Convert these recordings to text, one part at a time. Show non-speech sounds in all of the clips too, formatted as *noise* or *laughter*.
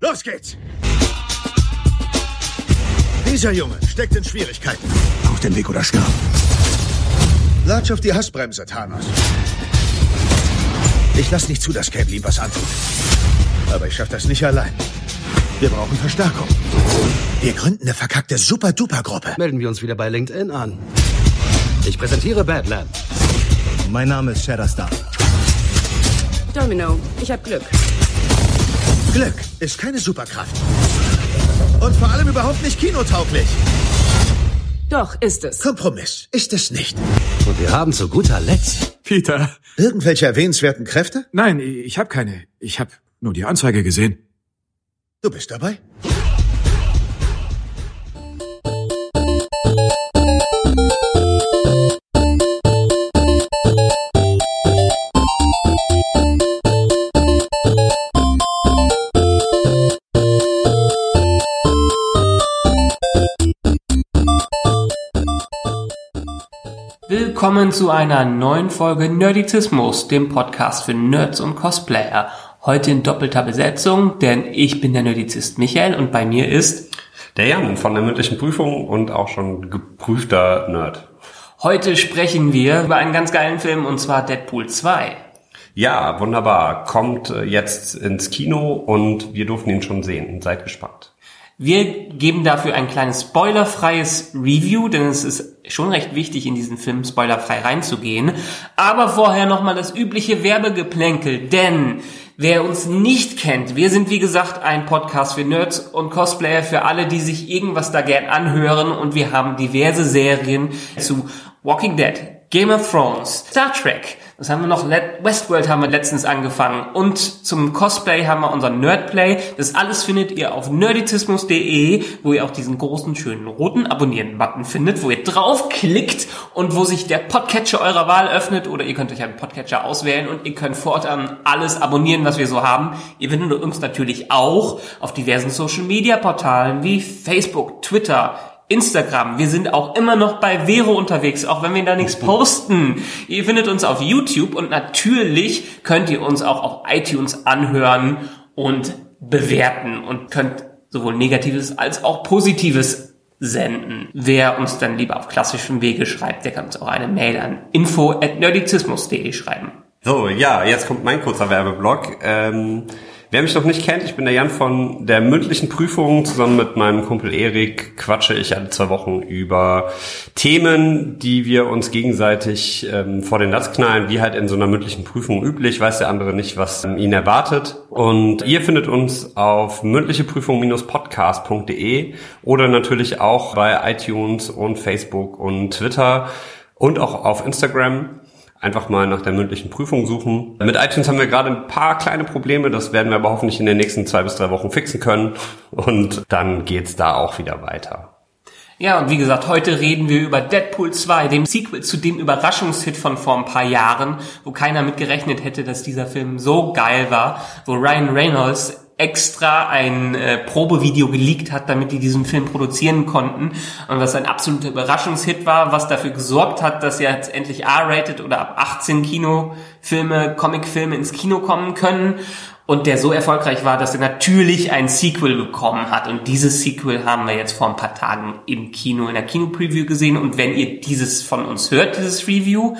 Los geht's! Dieser Junge steckt in Schwierigkeiten. Auf den Weg oder stirb. Latsch auf die Hassbremse, Thanos. Ich lass nicht zu, dass Cable ihm was antut. Aber ich schaff das nicht allein. Wir brauchen Verstärkung. Wir gründen eine verkackte Super-Duper-Gruppe. Melden wir uns wieder bei LinkedIn an. Ich präsentiere Badland. Mein Name ist Shatterstar. Domino, ich hab Glück. Glück ist keine Superkraft. Und vor allem überhaupt nicht kinotauglich. Doch, ist es. Kompromiss ist es nicht. Und wir haben zu guter Letzt Peter. Irgendwelche erwähnenswerten Kräfte? Nein, ich habe keine. Ich habe nur die Anzeige gesehen. Du bist dabei? Willkommen zu einer neuen Folge Nerdizismus, dem Podcast für Nerds und Cosplayer. Heute in doppelter Besetzung, denn ich bin der Nerdizist Michael und bei mir ist Der Jan von der mündlichen Prüfung und auch schon geprüfter Nerd. Heute sprechen wir über einen ganz geilen Film und zwar Deadpool 2. Ja, wunderbar. Kommt äh, jetzt ins Kino und wir durften ihn schon sehen. Seid gespannt. Wir geben dafür ein kleines spoilerfreies Review, denn es ist schon recht wichtig, in diesen Film spoilerfrei reinzugehen. Aber vorher nochmal das übliche Werbegeplänkel, denn wer uns nicht kennt, wir sind wie gesagt ein Podcast für Nerds und Cosplayer, für alle, die sich irgendwas da gern anhören und wir haben diverse Serien zu Walking Dead, Game of Thrones, Star Trek, das haben wir noch, Westworld haben wir letztens angefangen und zum Cosplay haben wir unser Nerdplay. Das alles findet ihr auf nerdizismus.de, wo ihr auch diesen großen, schönen roten Abonnieren-Button findet, wo ihr draufklickt und wo sich der Podcatcher eurer Wahl öffnet oder ihr könnt euch einen Podcatcher auswählen und ihr könnt fortan alles abonnieren, was wir so haben. Ihr findet uns natürlich auch auf diversen Social-Media-Portalen wie Facebook, Twitter, Instagram. Wir sind auch immer noch bei Vero unterwegs, auch wenn wir da nichts posten. Ihr findet uns auf YouTube und natürlich könnt ihr uns auch auf iTunes anhören und bewerten und könnt sowohl Negatives als auch Positives senden. Wer uns dann lieber auf klassischem Wege schreibt, der kann uns auch eine Mail an info@nerdizismus.de schreiben. So, ja, jetzt kommt mein kurzer Werbeblock. Ähm, wer mich noch nicht kennt, ich bin der Jan von der mündlichen Prüfung. Zusammen mit meinem Kumpel Erik quatsche ich alle zwei Wochen über Themen, die wir uns gegenseitig ähm, vor den Latz knallen, wie halt in so einer mündlichen Prüfung üblich. Weiß der andere nicht, was ähm, ihn erwartet. Und ihr findet uns auf mündlicheprüfung-podcast.de oder natürlich auch bei iTunes und Facebook und Twitter und auch auf Instagram einfach mal nach der mündlichen Prüfung suchen. Mit iTunes haben wir gerade ein paar kleine Probleme, das werden wir aber hoffentlich in den nächsten zwei bis drei Wochen fixen können und dann geht's da auch wieder weiter. Ja, und wie gesagt, heute reden wir über Deadpool 2, dem Sequel zu dem Überraschungshit von vor ein paar Jahren, wo keiner mit gerechnet hätte, dass dieser Film so geil war, wo Ryan Reynolds extra ein äh, Probevideo geleakt hat, damit die diesen Film produzieren konnten und was ein absoluter Überraschungshit war, was dafür gesorgt hat, dass jetzt endlich R-rated oder ab 18 Kinofilme, Comicfilme ins Kino kommen können und der so erfolgreich war, dass er natürlich ein Sequel bekommen hat. Und dieses Sequel haben wir jetzt vor ein paar Tagen im Kino, in der Kino-Preview gesehen. Und wenn ihr dieses von uns hört, dieses Review,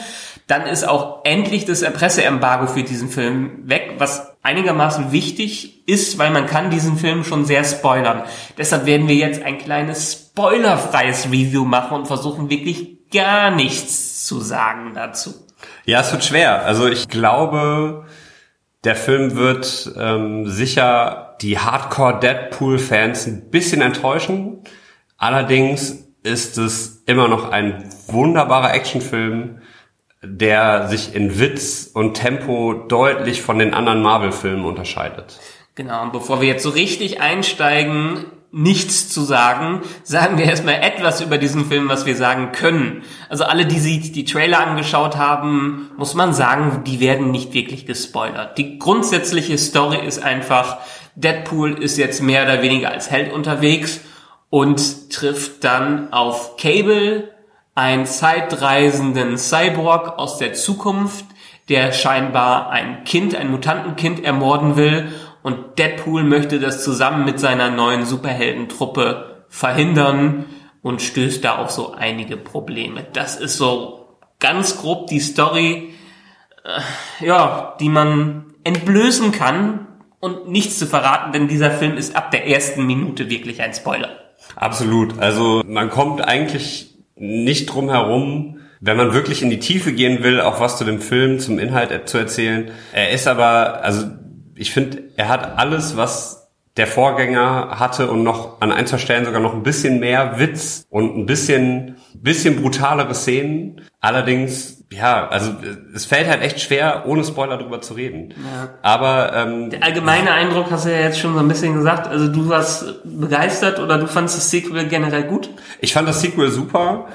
dann ist auch endlich das Presseembargo für diesen Film weg, was einigermaßen wichtig ist, weil man kann diesen Film schon sehr spoilern. Deshalb werden wir jetzt ein kleines spoilerfreies Review machen und versuchen wirklich gar nichts zu sagen dazu. Ja, es wird schwer. Also ich glaube, der Film wird ähm, sicher die Hardcore-Deadpool-Fans ein bisschen enttäuschen. Allerdings ist es immer noch ein wunderbarer Actionfilm, der sich in Witz und Tempo deutlich von den anderen Marvel-Filmen unterscheidet. Genau, und bevor wir jetzt so richtig einsteigen, nichts zu sagen, sagen wir erstmal etwas über diesen Film, was wir sagen können. Also alle, die sich die Trailer angeschaut haben, muss man sagen, die werden nicht wirklich gespoilert. Die grundsätzliche Story ist einfach, Deadpool ist jetzt mehr oder weniger als Held unterwegs und trifft dann auf Cable, einen zeitreisenden Cyborg aus der Zukunft, der scheinbar ein Kind, ein Mutantenkind ermorden will und Deadpool möchte das zusammen mit seiner neuen Superheldentruppe verhindern und stößt da auf so einige Probleme. Das ist so ganz grob die Story, äh, ja, die man entblößen kann und nichts zu verraten, denn dieser Film ist ab der ersten Minute wirklich ein Spoiler. Absolut. Also man kommt eigentlich nicht drum herum, wenn man wirklich in die Tiefe gehen will, auch was zu dem Film, zum Inhalt zu erzählen. Er ist aber, also ich finde, er hat alles, was der Vorgänger hatte und noch an ein, zwei Stellen sogar noch ein bisschen mehr Witz und ein bisschen, bisschen brutalere Szenen. Allerdings, ja, also es fällt halt echt schwer, ohne Spoiler drüber zu reden. Ja. Aber ähm, der allgemeine Eindruck hast du ja jetzt schon so ein bisschen gesagt. Also du warst begeistert oder du fandest das Sequel generell gut? Ich fand das Sequel super.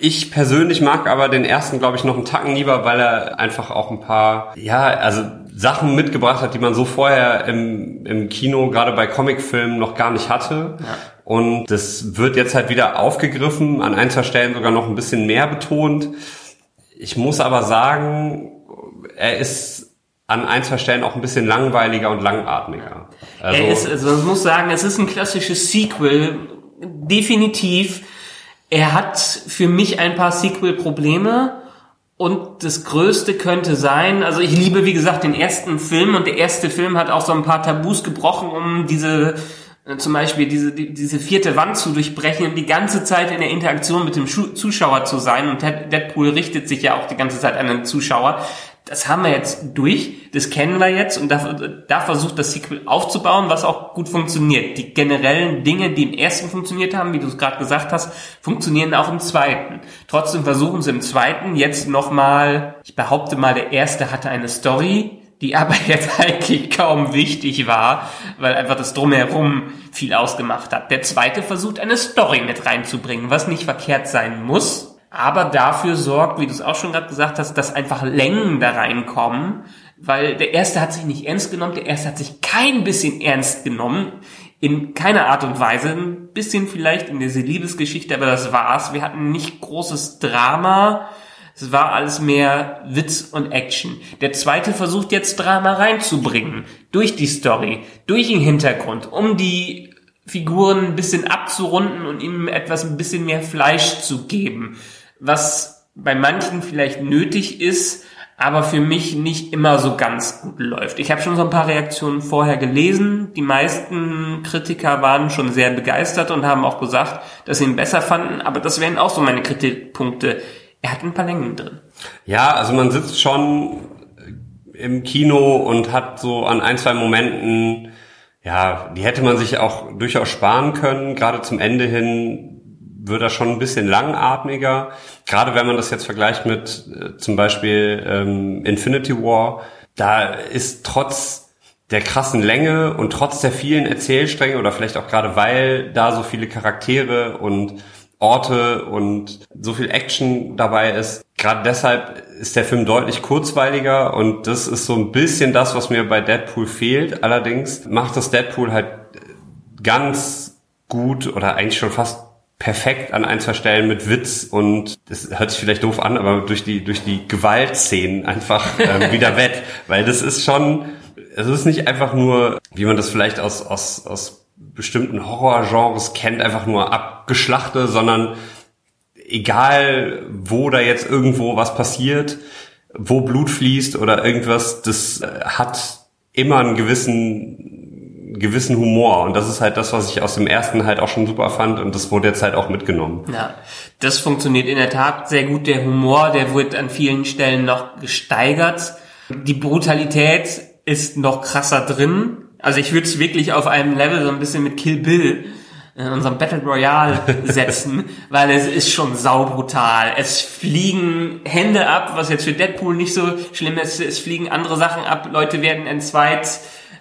Ich persönlich mag aber den ersten, glaube ich, noch einen Tacken lieber, weil er einfach auch ein paar, ja, also Sachen mitgebracht hat, die man so vorher im, im Kino, gerade bei Comicfilmen, noch gar nicht hatte. Ja. Und das wird jetzt halt wieder aufgegriffen, an ein, zwei Stellen sogar noch ein bisschen mehr betont. Ich muss aber sagen, er ist an ein, zwei Stellen auch ein bisschen langweiliger und langatmiger. Also, er ist, also man muss sagen, es ist ein klassisches Sequel, definitiv er hat für mich ein paar Sequel-Probleme. Und das Größte könnte sein, also ich liebe wie gesagt den ersten Film und der erste Film hat auch so ein paar Tabus gebrochen, um diese zum Beispiel diese, die, diese vierte Wand zu durchbrechen und die ganze Zeit in der Interaktion mit dem Zuschauer zu sein. Und Deadpool richtet sich ja auch die ganze Zeit an den Zuschauer das haben wir jetzt durch, das kennen wir jetzt und da, da versucht das Sequel aufzubauen, was auch gut funktioniert. Die generellen Dinge, die im ersten funktioniert haben, wie du es gerade gesagt hast, funktionieren auch im zweiten. Trotzdem versuchen sie im zweiten jetzt nochmal, ich behaupte mal, der erste hatte eine Story, die aber *laughs* jetzt eigentlich kaum wichtig war, weil einfach das Drumherum viel ausgemacht hat. Der zweite versucht eine Story mit reinzubringen, was nicht verkehrt sein muss, aber dafür sorgt, wie du es auch schon gerade gesagt hast, dass einfach Längen da reinkommen, weil der erste hat sich nicht ernst genommen, der erste hat sich kein bisschen ernst genommen, in keiner Art und Weise, ein bisschen vielleicht in dieser Liebesgeschichte, aber das war's. Wir hatten nicht großes Drama, es war alles mehr Witz und Action. Der zweite versucht jetzt Drama reinzubringen, durch die Story, durch den Hintergrund, um die Figuren ein bisschen abzurunden und ihm etwas ein bisschen mehr Fleisch zu geben was bei manchen vielleicht nötig ist, aber für mich nicht immer so ganz gut läuft. Ich habe schon so ein paar Reaktionen vorher gelesen. Die meisten Kritiker waren schon sehr begeistert und haben auch gesagt, dass sie ihn besser fanden, aber das wären auch so meine Kritikpunkte. Er hat ein paar Längen drin. Ja, also man sitzt schon im Kino und hat so an ein, zwei Momenten, ja, die hätte man sich auch durchaus sparen können. Gerade zum Ende hin wird er schon ein bisschen langatmiger. Gerade wenn man das jetzt vergleicht mit äh, zum Beispiel ähm, Infinity War, da ist trotz der krassen Länge und trotz der vielen Erzählstränge oder vielleicht auch gerade weil da so viele Charaktere und Orte und so viel Action dabei ist. Gerade deshalb ist der Film deutlich kurzweiliger und das ist so ein bisschen das, was mir bei Deadpool fehlt. Allerdings macht das Deadpool halt ganz gut oder eigentlich schon fast perfekt an ein, zwei Stellen mit Witz und das hört sich vielleicht doof an, aber durch die, durch die Gewaltszenen einfach *laughs* ähm, wieder wett. Weil das ist schon, es ist nicht einfach nur, wie man das vielleicht aus, aus, aus bestimmten Horrorgenres kennt, einfach nur abgeschlachte, sondern egal wo da jetzt irgendwo was passiert, wo Blut fließt oder irgendwas, das äh, hat immer einen gewissen gewissen Humor. Und das ist halt das, was ich aus dem ersten halt auch schon super fand. Und das wurde jetzt halt auch mitgenommen. Ja, das funktioniert in der Tat sehr gut. Der Humor, der wird an vielen Stellen noch gesteigert. Die Brutalität ist noch krasser drin. Also ich würde es wirklich auf einem Level so ein bisschen mit Kill Bill in unserem Battle Royale *laughs* setzen, weil es ist schon saubrutal. Es fliegen Hände ab, was jetzt für Deadpool nicht so schlimm ist. Es fliegen andere Sachen ab, Leute werden entzweit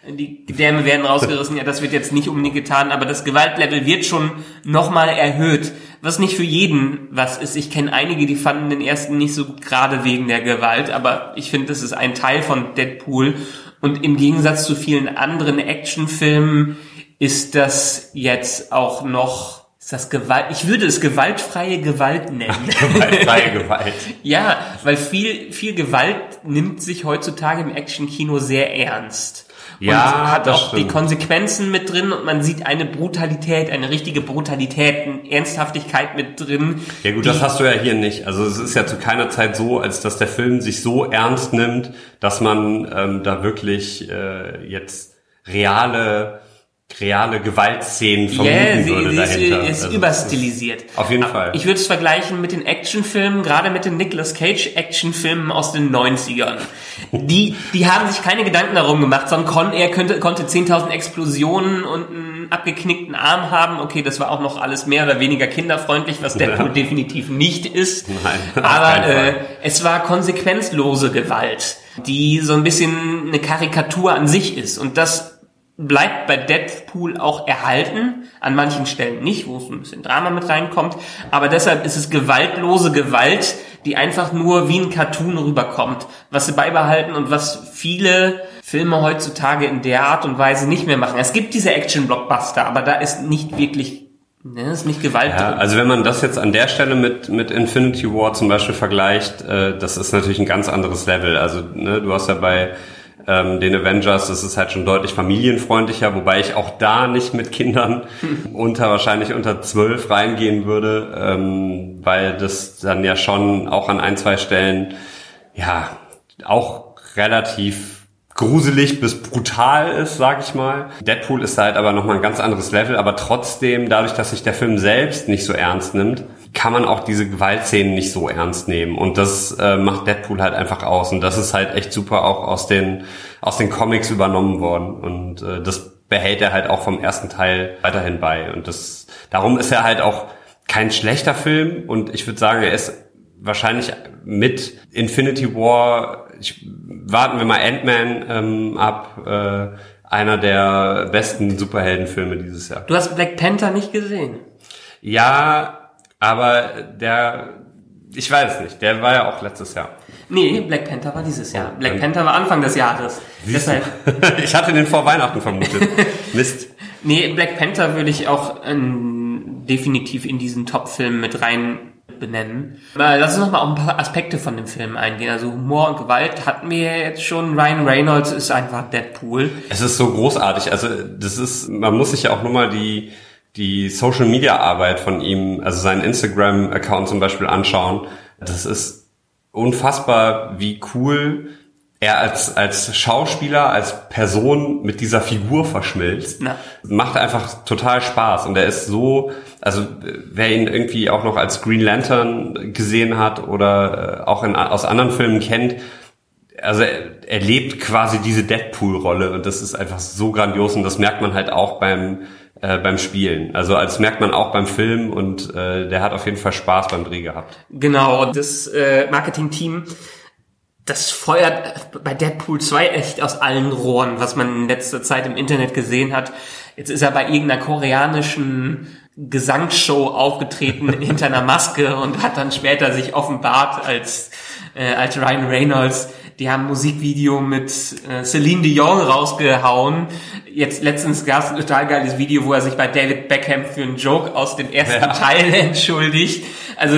die Gedärme werden rausgerissen, ja, das wird jetzt nicht unbedingt getan, aber das Gewaltlevel wird schon nochmal erhöht, was nicht für jeden was ist. Ich kenne einige, die fanden den ersten nicht so gut, gerade wegen der Gewalt, aber ich finde, das ist ein Teil von Deadpool und im Gegensatz zu vielen anderen Actionfilmen ist das jetzt auch noch ist das Gewalt? Ich würde es gewaltfreie Gewalt nennen. *laughs* gewaltfreie Gewalt. *laughs* ja, weil viel, viel Gewalt nimmt sich heutzutage im Actionkino sehr ernst. Ja, hat auch die stimmt. Konsequenzen mit drin und man sieht eine Brutalität, eine richtige Brutalität, eine Ernsthaftigkeit mit drin. Ja gut, die- das hast du ja hier nicht. Also es ist ja zu keiner Zeit so, als dass der Film sich so ernst nimmt, dass man ähm, da wirklich äh, jetzt reale reale Gewaltszenen vermuten Ja, sie, würde sie dahinter. ist, ist Also, überstilisiert. Auf jeden Aber Fall. Ich würde es vergleichen mit den Actionfilmen, gerade mit den Nicolas Cage Actionfilmen aus den 90ern. Die, die haben sich keine Gedanken darum gemacht, sondern kon, er könnte, konnte 10.000 Explosionen und einen abgeknickten Arm haben. Okay, das war auch noch alles mehr oder weniger kinderfreundlich, was Deadpool Ja. definitiv nicht ist. Nein, *laughs* Aber äh, es war konsequenzlose Gewalt, die so ein bisschen eine Karikatur an sich ist. Und das bleibt bei Deadpool auch erhalten, an manchen Stellen nicht, wo es ein bisschen Drama mit reinkommt, aber deshalb ist es gewaltlose Gewalt, die einfach nur wie ein Cartoon rüberkommt, was sie beibehalten und was viele Filme heutzutage in der Art und Weise nicht mehr machen. Es gibt diese Action-Blockbuster, aber da ist nicht wirklich, ne, ist nicht Gewalt Ja, drin. also wenn man das jetzt an der Stelle mit, mit Infinity War zum Beispiel vergleicht, äh, das ist natürlich ein ganz anderes Level. Also ne, du hast ja bei ähm, den Avengers, das ist halt schon deutlich familienfreundlicher, wobei ich auch da nicht mit Kindern *laughs* unter wahrscheinlich unter zwölf reingehen würde, ähm, weil das dann ja schon auch an ein, zwei Stellen ja auch relativ gruselig bis brutal ist, sag ich mal. Deadpool ist halt aber nochmal ein ganz anderes Level, aber trotzdem, dadurch, dass sich der Film selbst nicht so ernst nimmt, kann man auch diese Gewaltszenen nicht so ernst nehmen. Und das äh, macht Deadpool halt einfach aus. Und das ist halt echt super auch aus den, aus den Comics übernommen worden. Und äh, das behält er halt auch vom ersten Teil weiterhin bei. Und das, darum ist er halt auch kein schlechter Film. Und ich würde sagen, er ist wahrscheinlich mit Infinity War, ich, warten wir mal Ant-Man ähm, ab, äh, einer der besten Superheldenfilme dieses Jahr. Du hast Black Panther nicht gesehen. Ja, aber der, ich weiß nicht, der war ja auch letztes Jahr. Nee, Black Panther war dieses Jahr. Black Panther war Anfang des Jahres. Siehst du? Deshalb, *laughs* ich hatte den vor Weihnachten vermutet. *laughs* Mist. nee, Black Panther würde ich auch ähm, definitiv in diesen Top-Film mit rein benennen. Aber lass uns noch mal auf ein paar Aspekte von dem Film eingehen. Also Humor und Gewalt hatten wir ja jetzt schon. Ryan Reynolds ist einfach Deadpool. Es ist so großartig. Also das ist, man muss sich ja auch nur mal die die Social Media Arbeit von ihm, also seinen Instagram Account zum Beispiel anschauen. Das ist unfassbar, wie cool er als als Schauspieler, als Person mit dieser Figur verschmilzt. Na. Macht einfach total Spaß und er ist so, also wer ihn irgendwie auch noch als Green Lantern gesehen hat oder äh, auch in, aus anderen Filmen kennt, also er, er lebt quasi diese Deadpool-Rolle und das ist einfach so grandios und das merkt man halt auch beim äh, beim Spielen. Also das merkt man auch beim Film und äh, der hat auf jeden Fall Spaß beim Dreh gehabt. Genau, das äh, Marketing-Team, das feuert bei Deadpool 2 echt aus allen Rohren, was man in letzter Zeit im Internet gesehen hat. Jetzt ist er bei irgendeiner koreanischen Gesangsshow aufgetreten *laughs* hinter einer Maske und hat dann später sich offenbart als, äh, als Ryan Reynolds. Die haben ein Musikvideo mit äh, Celine Dion rausgehauen. Jetzt letztens gab es ein total geiles Video, wo er sich bei David Beckham für einen Joke aus dem ersten Ja. Teil *laughs* entschuldigt. Also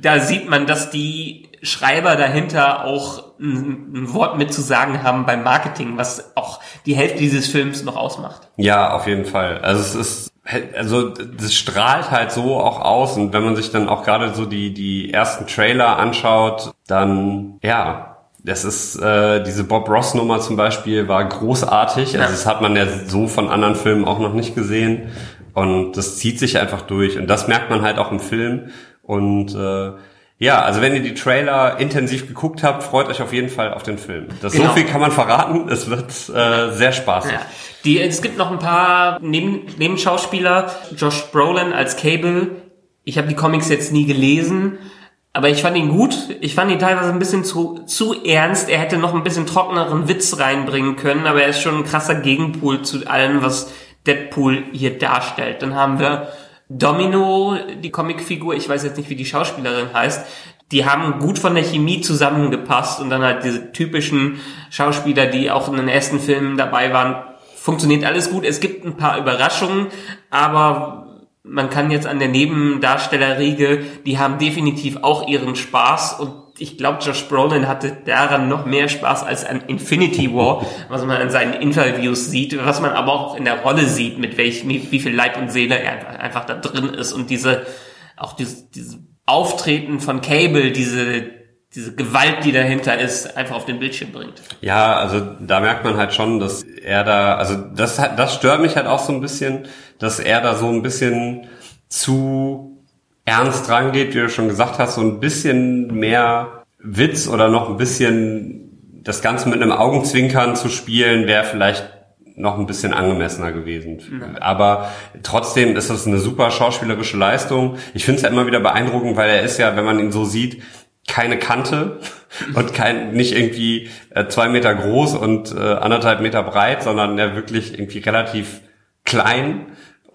da sieht man, dass die Schreiber dahinter auch ein, ein Wort mit zu sagen haben beim Marketing, was auch die Hälfte dieses Films noch ausmacht. Ja, auf jeden Fall. Also es ist also das strahlt halt so auch aus und wenn man sich dann auch gerade so die die ersten Trailer anschaut, dann ja, das ist äh, diese Bob Ross Nummer zum Beispiel war großartig. Also Ja. das hat man ja so von anderen Filmen auch noch nicht gesehen und das zieht sich einfach durch und das merkt man halt auch im Film und äh, ja, also wenn ihr die Trailer intensiv geguckt habt, freut euch auf jeden Fall auf den Film. Das Genau. so viel kann man verraten. Es wird äh, sehr spaßig. Ja. Die, es gibt noch ein paar Neben, Nebenschauspieler. Josh Brolin als Cable. Ich habe die Comics jetzt nie gelesen, aber ich fand ihn gut. Ich fand ihn teilweise ein bisschen zu, zu ernst. Er hätte noch ein bisschen trockeneren Witz reinbringen können, aber er ist schon ein krasser Gegenpol zu allem, was Deadpool hier darstellt. Dann haben wir Domino, die Comicfigur, ich weiß jetzt nicht, wie die Schauspielerin heißt, die haben gut von der Chemie zusammengepasst und dann halt diese typischen Schauspieler, die auch in den ersten Filmen dabei waren, funktioniert alles gut. Es gibt ein paar Überraschungen, aber man kann jetzt an der Nebendarstellerriege, die haben definitiv auch ihren Spaß und ich glaube, Josh Brolin hatte daran noch mehr Spaß als an Infinity War, was man in seinen Interviews sieht, was man aber auch in der Rolle sieht, mit welch, wie viel Leib und Seele er einfach da drin ist und diese, auch diese, diese Auftreten von Cable, diese, diese Gewalt, die dahinter ist, einfach auf den Bildschirm bringt. Ja, also da merkt man halt schon, dass er da, also das, das stört mich halt auch so ein bisschen, dass er da so ein bisschen zu ernst rangeht, wie du schon gesagt hast, so ein bisschen mehr Witz oder noch ein bisschen das Ganze mit einem Augenzwinkern zu spielen, wäre vielleicht noch ein bisschen angemessener gewesen. Mhm. Aber trotzdem ist das eine super schauspielerische Leistung. Ich finde es ja immer wieder beeindruckend, weil er ist ja, wenn man ihn so sieht, keine Kante und kein nicht irgendwie äh, zwei Meter groß und äh, anderthalb Meter breit, sondern er wirklich irgendwie relativ klein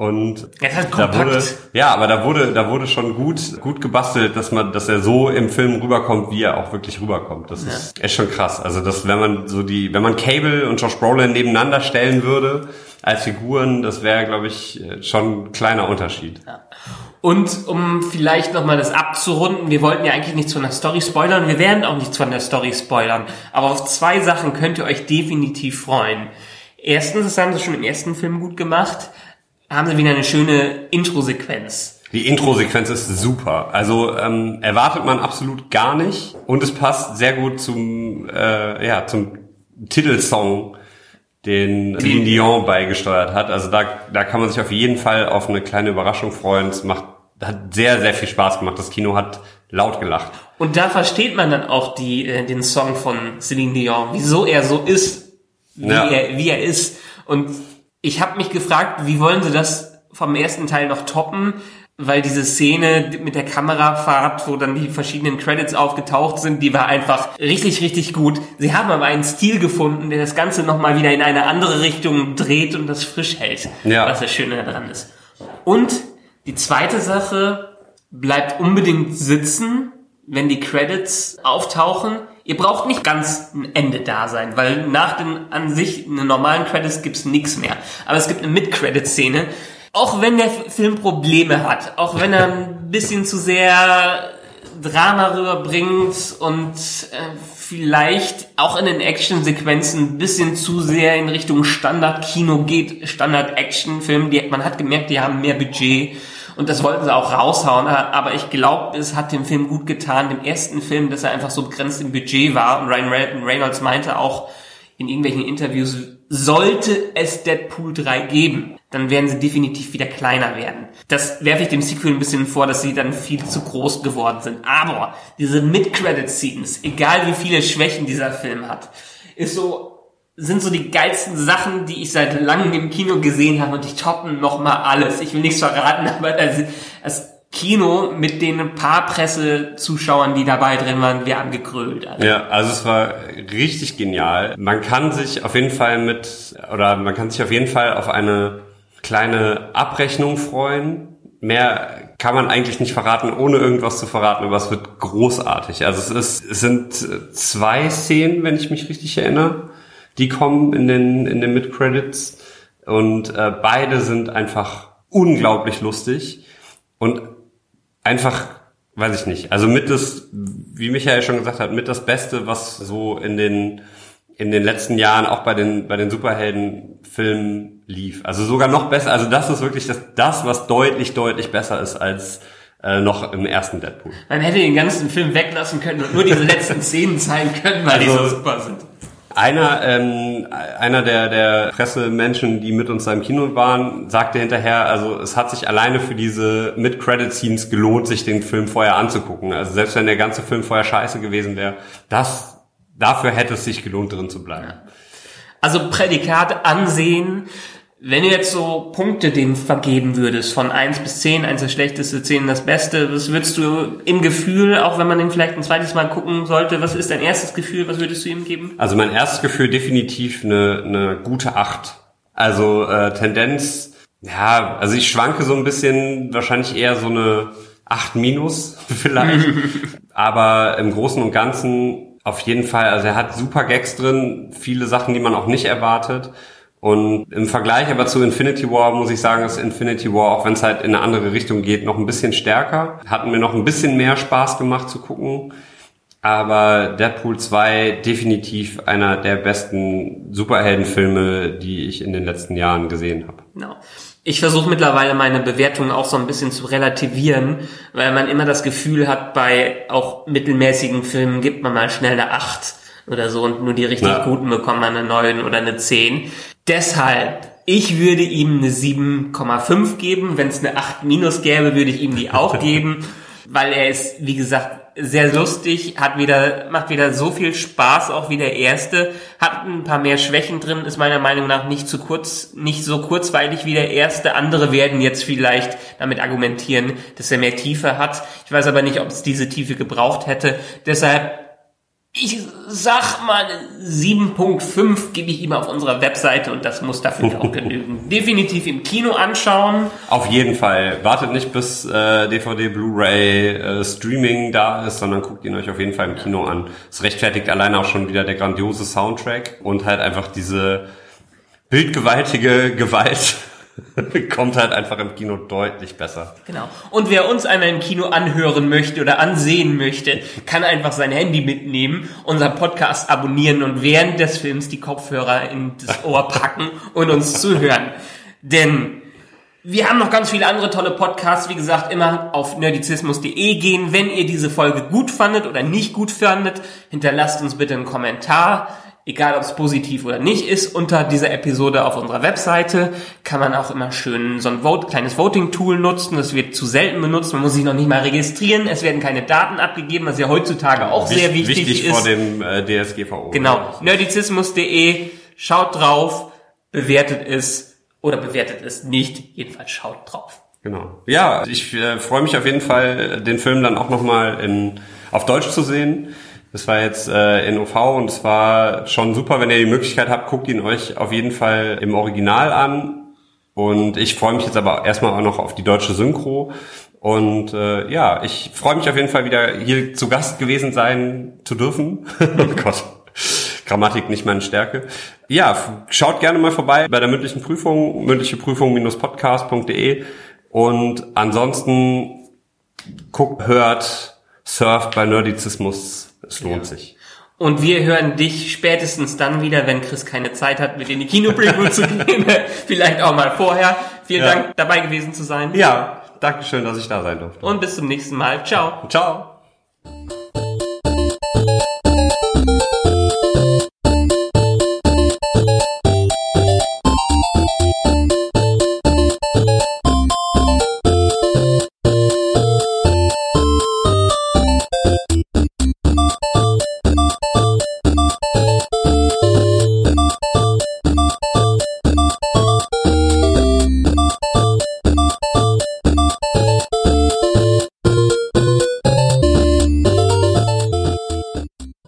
und halt da wurde, ja, aber da wurde, da wurde schon gut, gut gebastelt, dass man, dass er so im Film rüberkommt, wie er auch wirklich rüberkommt. Das ja. ist echt schon krass. Also das, wenn man so die, wenn man Cable und Josh Brolin nebeneinander stellen würde als Figuren, das wäre, glaube ich, schon ein kleiner Unterschied. Ja. Und um vielleicht nochmal das abzurunden, wir wollten ja eigentlich nichts von der Story spoilern, wir werden auch nichts von der Story spoilern, aber auf zwei Sachen könnt ihr euch definitiv freuen. Erstens, das haben sie schon im ersten Film gut gemacht, haben sie wieder eine schöne Intro-Sequenz. Die Intro-Sequenz ist super. Also ähm, erwartet man absolut gar nicht und es passt sehr gut zum äh, ja zum Titelsong, den Celine Dion beigesteuert hat. Also da da kann man sich auf jeden Fall auf eine kleine Überraschung freuen. Es macht hat sehr sehr viel Spaß gemacht. Das Kino hat laut gelacht. Und da versteht man dann auch die äh, den Song von Celine Dion, wieso er so ist, wie ja. er wie er ist und ich habe mich gefragt, wie wollen sie das vom ersten Teil noch toppen? Weil diese Szene mit der Kamerafahrt, wo dann die verschiedenen Credits aufgetaucht sind, die war einfach richtig, richtig gut. Sie haben aber einen Stil gefunden, der das Ganze nochmal wieder in eine andere Richtung dreht und das frisch hält. Ja. Was das Schöne daran ist. Und die zweite Sache bleibt unbedingt sitzen, wenn die Credits auftauchen ihr braucht nicht ganz ein Ende da sein, weil nach den an sich normalen Credits gibt's nichts mehr. Aber es gibt eine Mid-Credit-Szene. Auch wenn der Film Probleme hat, auch wenn er ein *laughs* bisschen zu sehr Drama rüberbringt und äh, vielleicht auch in den Action-Sequenzen ein bisschen zu sehr in Richtung Standard-Kino geht, Standard-Action-Film. Man hat gemerkt, die haben mehr Budget und das wollten sie auch raushauen, aber ich glaube, es hat dem Film gut getan, dem ersten Film, dass er einfach so begrenzt im Budget war. Und Ryan Reynolds meinte auch in irgendwelchen Interviews, sollte es Deadpool 3 geben, dann werden sie definitiv wieder kleiner werden. Das werfe ich dem Sequel ein bisschen vor, dass sie dann viel zu groß geworden sind. Aber diese Mid-Credit-Scenes, egal wie viele Schwächen dieser Film hat, ist so sind so die geilsten Sachen, die ich seit langem im Kino gesehen habe und die toppen noch mal alles. Ich will nichts verraten, *laughs* aber das Kino mit den paar Pressezuschauern, die dabei drin waren, wir haben gegrölt. Also. Ja, also es war richtig genial. Man kann sich auf jeden Fall mit, oder man kann sich auf jeden Fall auf eine kleine Abrechnung freuen. Mehr kann man eigentlich nicht verraten, ohne irgendwas zu verraten, aber es wird großartig. Also es ist, es sind zwei Szenen, wenn ich mich richtig erinnere die kommen in den, in den Mid-Credits. Und äh, beide sind einfach unglaublich lustig und einfach, weiß ich nicht, also mit das, wie Michael schon gesagt hat, mit das Beste, was so in den in den letzten Jahren auch bei den bei den Superheldenfilmen lief. Also sogar noch besser. Also das ist wirklich das, das was deutlich deutlich besser ist als äh, noch im ersten Deadpool. Man hätte den ganzen Film weglassen können und nur diese letzten Szenen zeigen können, weil also, die so super sind. Einer, ähm, einer der, der Pressemenschen, die mit uns da im Kino waren, sagte hinterher, also es hat sich alleine für diese Mid-Credit-Scenes gelohnt, sich den Film vorher anzugucken. Also selbst wenn der ganze Film vorher scheiße gewesen wäre, das, dafür hätte es sich gelohnt, drin zu bleiben. Also Prädikat ansehen, wenn du jetzt so Punkte dem vergeben würdest, von eins bis zehn, eins das schlechteste, zehn das Beste, was würdest du im Gefühl, auch wenn man den vielleicht ein zweites Mal gucken sollte, was ist dein erstes Gefühl, was würdest du ihm geben? Also mein erstes Gefühl definitiv eine, eine gute acht. Also äh, Tendenz, ja, also ich schwanke so ein bisschen, wahrscheinlich eher so eine acht minus *laughs* vielleicht. *laughs* Aber im Großen und Ganzen auf jeden Fall, also er hat super Gags drin, viele Sachen, die man auch nicht erwartet. Und im Vergleich aber zu Infinity War muss ich sagen, ist Infinity War, auch wenn es halt in eine andere Richtung geht, noch ein bisschen stärker. Hat mir noch ein bisschen mehr Spaß gemacht zu gucken. Aber Deadpool 2 definitiv einer der besten Superheldenfilme, die ich in den letzten Jahren gesehen habe. Genau. Ich versuche mittlerweile meine Bewertungen auch so ein bisschen zu relativieren, weil man immer das Gefühl hat, bei auch mittelmäßigen Filmen gibt man mal schnell eine 8 oder so und nur die richtig Ja. guten bekommen eine 9 oder eine 10. Deshalb, ich würde ihm eine 7,5 geben. Wenn es eine 8 minus gäbe, würde ich ihm die auch *laughs* geben, weil er ist, wie gesagt, sehr lustig, hat wieder, macht wieder so viel Spaß, auch wie der erste, hat ein paar mehr Schwächen drin, ist meiner Meinung nach nicht zu kurz, nicht so kurzweilig wie der erste. Andere werden jetzt vielleicht damit argumentieren, dass er mehr Tiefe hat. Ich weiß aber nicht, ob es diese Tiefe gebraucht hätte. Deshalb ich sag mal, 7.5 gebe ich ihm auf unserer Webseite und das muss dafür auch *laughs* genügen. Definitiv im Kino anschauen. Auf jeden Fall. Wartet nicht bis äh, DVD, Blu-ray, äh, Streaming da ist, sondern guckt ihn euch auf jeden Fall im Kino an. Es rechtfertigt alleine auch schon wieder der grandiose Soundtrack und halt einfach diese bildgewaltige Gewalt *laughs* kommt halt einfach im Kino deutlich besser. Genau. Und wer uns einmal im Kino anhören möchte oder ansehen möchte, kann einfach sein Handy mitnehmen, unseren Podcast abonnieren und während des Films die Kopfhörer in das Ohr *laughs* packen und uns zuhören. Denn wir haben noch ganz viele andere tolle Podcasts. Wie gesagt, immer auf nerdizismus.de gehen. Wenn ihr diese Folge gut fandet oder nicht gut fandet, hinterlasst uns bitte einen Kommentar. Egal, ob es positiv oder nicht ist, unter dieser Episode auf unserer Webseite kann man auch immer schön so ein Vote, kleines Voting-Tool nutzen. Das wird zu selten benutzt. Man muss sich noch nicht mal registrieren. Es werden keine Daten abgegeben, was ja heutzutage auch sehr wichtig, wichtig ist. vor dem äh, DSGVO. Genau, nerdizismus.de, schaut drauf, bewertet es oder bewertet es nicht, jedenfalls schaut drauf. Genau. Ja, ich äh, freue mich auf jeden Fall, den Film dann auch nochmal in auf Deutsch zu sehen. Das war jetzt äh, in OV und es war schon super, wenn ihr die Möglichkeit habt, guckt ihn euch auf jeden Fall im Original an. Und ich freue mich jetzt aber erstmal auch noch auf die deutsche Synchro. Und äh, ja, ich freue mich auf jeden Fall wieder hier zu Gast gewesen sein zu dürfen. *laughs* oh Gott. Grammatik nicht meine Stärke. Ja, schaut gerne mal vorbei bei der mündlichen Prüfung, mündliche Prüfung-podcast.de und ansonsten guckt, hört, surft bei Nerdizismus. Es lohnt sich. Und wir hören dich spätestens dann wieder, wenn Chris keine Zeit hat, mit in die Kino-Preview zu gehen. *laughs* Vielleicht auch mal vorher. Vielen Ja. Dank, dabei gewesen zu sein. Ja, Dankeschön, dass ich da sein durfte. Und bis zum nächsten Mal. Ciao. Ciao.